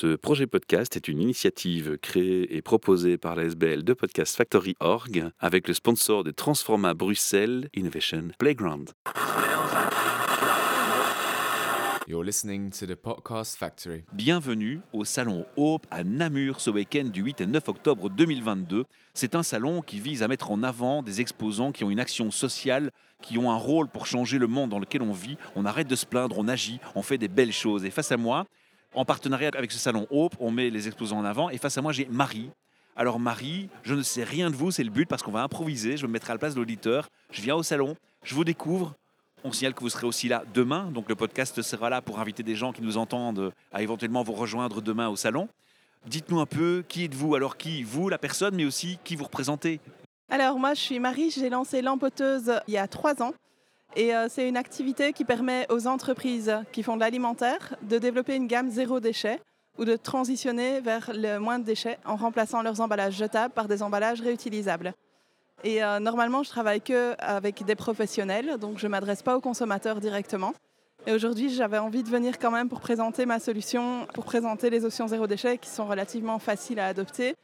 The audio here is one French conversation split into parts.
Ce projet podcast est une initiative créée et proposée par la SBL de Podcast Factory Org avec le sponsor de Transforma Bruxelles Innovation Playground. You're listening to the Podcast Factory. Bienvenue au Salon Hope à Namur ce week-end du 8 et 9 octobre 2022. C'est un salon qui vise à mettre en avant des exposants qui ont une action sociale, qui ont un rôle pour changer le monde dans lequel on vit. On arrête de se plaindre, on agit, on fait des belles choses. Et face à moi, en partenariat avec ce Salon Hope, on met les exposants en avant. Et face à moi, j'ai Marie. Alors Marie, je ne sais rien de vous, c'est le but parce qu'on va improviser. Je me mettrai à la place de l'auditeur. Je viens au salon, je vous découvre, on signale que vous serez aussi là demain, donc le podcast sera là pour inviter des gens qui nous entendent à éventuellement vous rejoindre demain au salon. Dites-nous un peu qui êtes-vous? Alors qui Vous, la personne, mais aussi qui vous représentez? Alors moi, je suis Marie, j'ai lancé l'Empoteuse il y a trois ans. Et euh, c'est une activité qui permet aux entreprises qui font de l'alimentaire de développer une gamme zéro déchet ou de transitionner vers le moins de déchets en remplaçant leurs emballages jetables par des emballages réutilisables. Et euh, normalement, je travaille que avec des professionnels, donc je ne m'adresse pas aux consommateurs directement. Et aujourd'hui, j'avais envie de venir quand même pour présenter ma solution, pour présenter les options zéro déchet qui sont relativement faciles à adopter.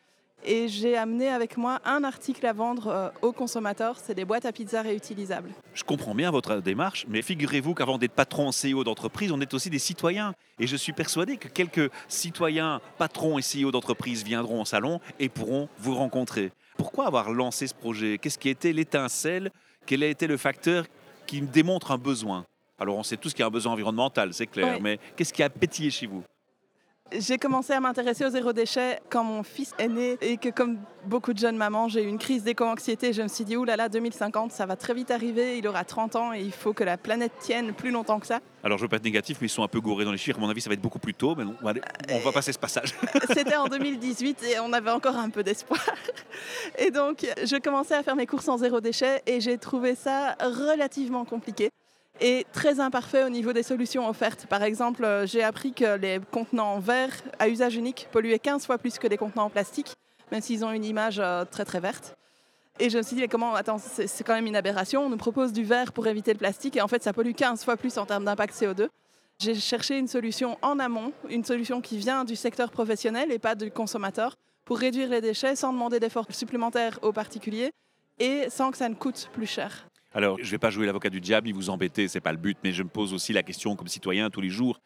Et j'ai amené avec moi un article à vendre euh, aux consommateurs, c'est des boîtes à pizza réutilisables. Je comprends bien votre démarche, mais figurez-vous qu'avant d'être patron CEO d'entreprise, on est aussi des citoyens. Et je suis persuadé que quelques citoyens, patrons et CEO d'entreprise viendront au salon et pourront vous rencontrer. Pourquoi avoir lancé ce projet? Qu'est-ce qui a été l'étincelle? Quel a été le facteur qui démontre un besoin? Alors on sait tous qu'il y a un besoin environnemental, c'est clair, Ouais. mais qu'est-ce qui a pétillé chez vous? J'ai commencé à m'intéresser au zéro déchet quand mon fils est né et que comme beaucoup de jeunes mamans, j'ai eu une crise d'éco-anxiété. Je me suis dit, oulala, 2050, ça va très vite arriver, il aura 30 ans et il faut que la planète tienne plus longtemps que ça. Alors je veux pas être négatif, mais ils sont un peu gourés dans les chiffres. À mon avis, ça va être beaucoup plus tôt, mais non, on va, aller- on va passer ce passage. C'était en 2018 et on avait encore un peu d'espoir. Et donc, je commençais à faire mes courses en zéro déchet et j'ai trouvé ça relativement compliqué et très imparfait au niveau des solutions offertes. Par exemple, euh, j'ai appris que les contenants en verre à usage unique polluaient 15 fois plus que des contenants en plastique, même s'ils ont une image euh, très très verte. Et je me suis dit, mais comment, attends, c'est quand même une aberration. On nous propose du verre pour éviter le plastique et en fait, ça pollue 15 fois plus en termes d'impact CO2. J'ai cherché une solution en amont, une solution qui vient du secteur professionnel et pas du consommateur, pour réduire les déchets sans demander d'efforts supplémentaires aux particuliers et sans que ça ne coûte plus cher. Alors, je ne vais pas jouer l'avocat du diable, ni vous embêter, c'est pas le but, mais je me pose aussi la question comme citoyen tous les jours.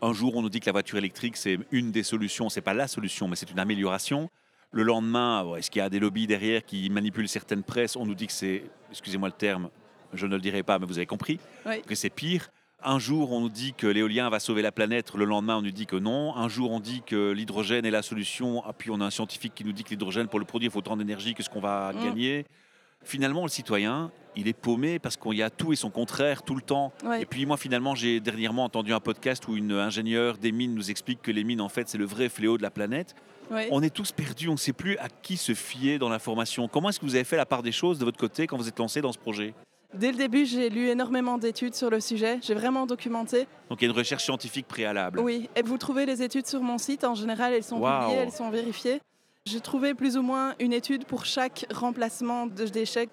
Un jour, on nous dit que la voiture électrique, c'est une des solutions, c'est pas la solution, mais c'est une amélioration. Le lendemain, est-ce qu'il y a des lobbies derrière qui manipulent certaines presses? On nous dit que c'est, excusez-moi le terme, je ne le dirai pas, mais vous avez compris, Oui. que c'est pire. Un jour, on nous dit que l'éolien va sauver la planète, le lendemain, on nous dit que non. Un jour, on dit que l'hydrogène est la solution, ah, puis on a un scientifique qui nous dit que l'hydrogène, pour le produire, il faut autant d'énergie que ce qu'on va Mm. gagner. Finalement, le citoyen, il est paumé parce qu'il y a tout et son contraire tout le temps. Ouais. Et puis moi, finalement, j'ai dernièrement entendu un podcast où une ingénieure des mines nous explique que les mines, en fait, c'est le vrai fléau de la planète. On est tous perdus, on ne sait plus à qui se fier dans l'information. Comment est-ce que vous avez fait la part des choses de votre côté quand vous êtes lancé dans ce projet? Dès le début, j'ai lu énormément d'études sur le sujet. J'ai vraiment documenté. Donc il y a une recherche scientifique préalable. Oui, et vous trouvez les études sur mon site. En général, elles sont Waouh. publiées, elles sont vérifiées. J'ai trouvé plus ou moins une étude pour chaque remplacement de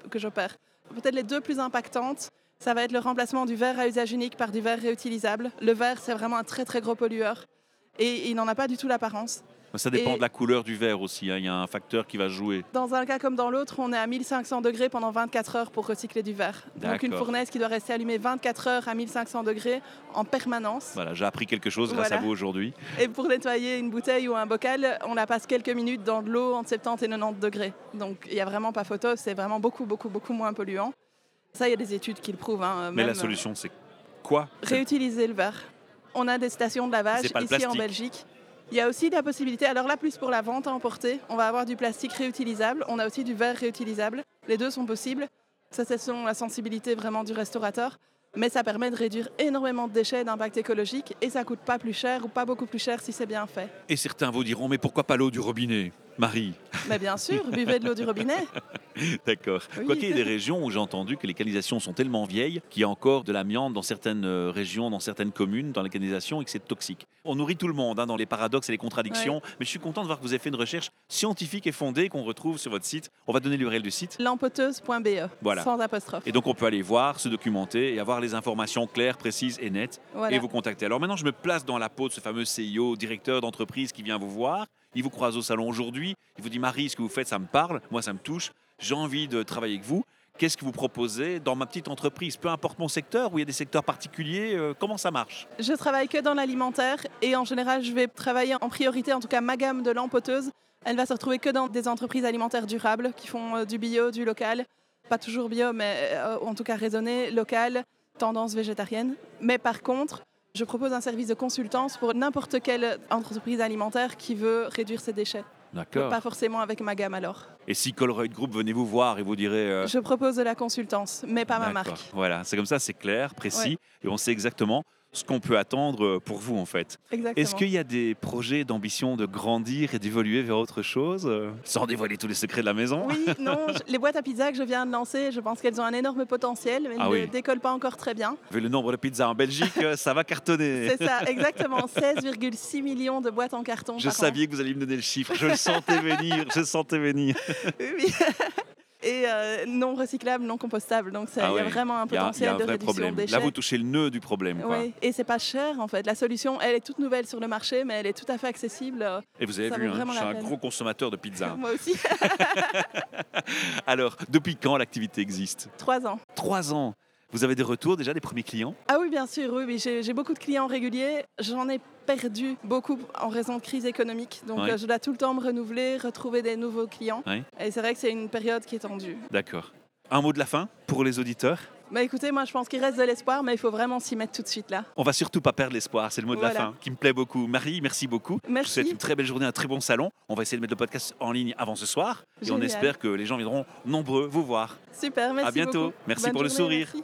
que j'opère. Peut-être les deux plus impactantes, ça va être le remplacement du verre à usage unique par du verre réutilisable. Le verre, c'est vraiment un très très gros pollueur et il n'en a pas du tout l'apparence. Ça dépend Et- de la couleur du verre aussi. hein. Il y a un facteur qui va jouer. Dans un cas comme dans l'autre, on est à 1500 degrés pendant 24 heures pour recycler du verre. Donc une fournaise qui doit rester allumée 24 heures à 1500 degrés en permanence. Voilà, j'ai appris quelque chose grâce à vous aujourd'hui. Et pour nettoyer une bouteille ou un bocal, on la passe quelques minutes dans de l'eau entre 70 et 90 degrés. Donc il n'y a vraiment pas photo, c'est vraiment beaucoup, beaucoup, beaucoup moins polluant. Ça, il y a des études qui le prouvent. hein, Mais la solution, c'est quoi Réutiliser le verre. On a des stations de lavage ici en. Belgique. Il y a aussi la possibilité, alors là plus pour la vente à emporter, on va avoir du plastique réutilisable, on a aussi du verre réutilisable. Les deux sont possibles. Ça, c'est selon la sensibilité vraiment du restaurateur. Mais ça permet de réduire énormément de déchets et d'impact écologique et ça coûte pas plus cher ou pas beaucoup plus cher si c'est bien fait. Et certains vous diront, mais pourquoi pas l'eau du robinet? Marie Mais bien sûr, buvez de l'eau du robinet. D'accord. Oui. Quoiqu'il y ait des régions où j'ai entendu que les canalisations sont tellement vieilles qu'il y a encore de l'amiante dans certaines euh, régions, dans certaines communes, dans les canalisations et que c'est toxique. On nourrit tout le monde hein, dans les paradoxes et les contradictions, mais je suis content de voir que vous avez fait une recherche scientifique et fondée qu'on retrouve sur votre site. On va donner l'URL du site. Lampoteuse.be, Voilà. sans apostrophe. Et donc on peut aller voir, se documenter et avoir les informations claires, précises et nettes Voilà. et vous contacter. Alors maintenant, je me place dans la peau de ce fameux CIO, directeur d'entreprise qui vient vous voir. Il vous croise au salon aujourd'hui. Il vous dit Marie, ce que vous faites, ça me parle. Moi, ça me touche. J'ai envie de travailler avec vous. Qu'est-ce que vous proposez dans ma petite entreprise Peu importe mon secteur, ou il y a des secteurs particuliers, euh, comment ça marche? Je travaille que dans l'alimentaire et en général, je vais travailler en priorité, en tout cas ma gamme de lampoteuse, elle va se retrouver que dans des entreprises alimentaires durables qui font euh, du bio, du local. Pas toujours bio, mais euh, en tout cas raisonné, local, tendance végétarienne. Mais par contre, je propose un service de consultance pour n'importe quelle entreprise alimentaire qui veut réduire ses déchets. D'accord. Pas forcément avec ma gamme alors. Et si Colruyt Group venez vous voir et vous direz. euh, Je propose de la consultance, mais pas ma marque. Voilà, c'est comme ça, c'est clair, précis, et on sait exactement ce qu'on peut attendre euh, pour vous en fait. Exactement. Est-ce qu'il y a des projets d'ambition de grandir et d'évoluer vers autre chose euh, Sans dévoiler tous les secrets de la maison? Oui, non, les boîtes à pizza que je viens de lancer, je pense qu'elles ont un énorme potentiel, mais Ah ne oui. décollent pas encore très bien. Vu le nombre de pizzas en Belgique, euh, ça va cartonner. C'est ça, exactement. 16,6 millions de boîtes en carton Je par savais que vous alliez me donner le chiffre. Je le sentais venir. Je le sentais venir. Oui, oui. Et euh, non recyclable, non compostable. Donc Ah il y a vraiment un Il y a, il y potentiel a un de vrai réduction problème. déchets. Là, vous touchez le nœud du problème. Quoi. Oui, et c'est pas cher en fait. La solution, elle est toute nouvelle sur le marché, mais elle est tout à fait accessible. Et vous avez Ça vu, hein, vraiment je suis un gros consommateur de pizza. Moi aussi, Alors, depuis quand l'activité existe? Trois ans. Trois ans. Vous avez des retours déjà des premiers clients? Ah oui, bien sûr, oui, oui. J'ai j'ai beaucoup de clients réguliers. J'en ai perdu beaucoup en raison de crise économique. Donc Ouais. euh, je dois tout le temps me renouveler, retrouver des nouveaux clients. Ouais. Et c'est vrai que c'est une période qui est tendue. D'accord. Un mot de la fin pour les auditeurs? Bah écoutez, moi je pense qu'il reste de l'espoir, mais il faut vraiment s'y mettre tout de suite là. On va surtout pas perdre l'espoir, c'est le mot de la fin qui me plaît beaucoup. Marie, merci beaucoup. Je vous Merci. souhaite une très belle journée, un très bon salon. On va essayer de mettre le podcast en ligne avant ce soir et on espère que les gens viendront nombreux vous voir. Super, merci À bientôt. beaucoup. Merci Bonne pour le sourire. merci.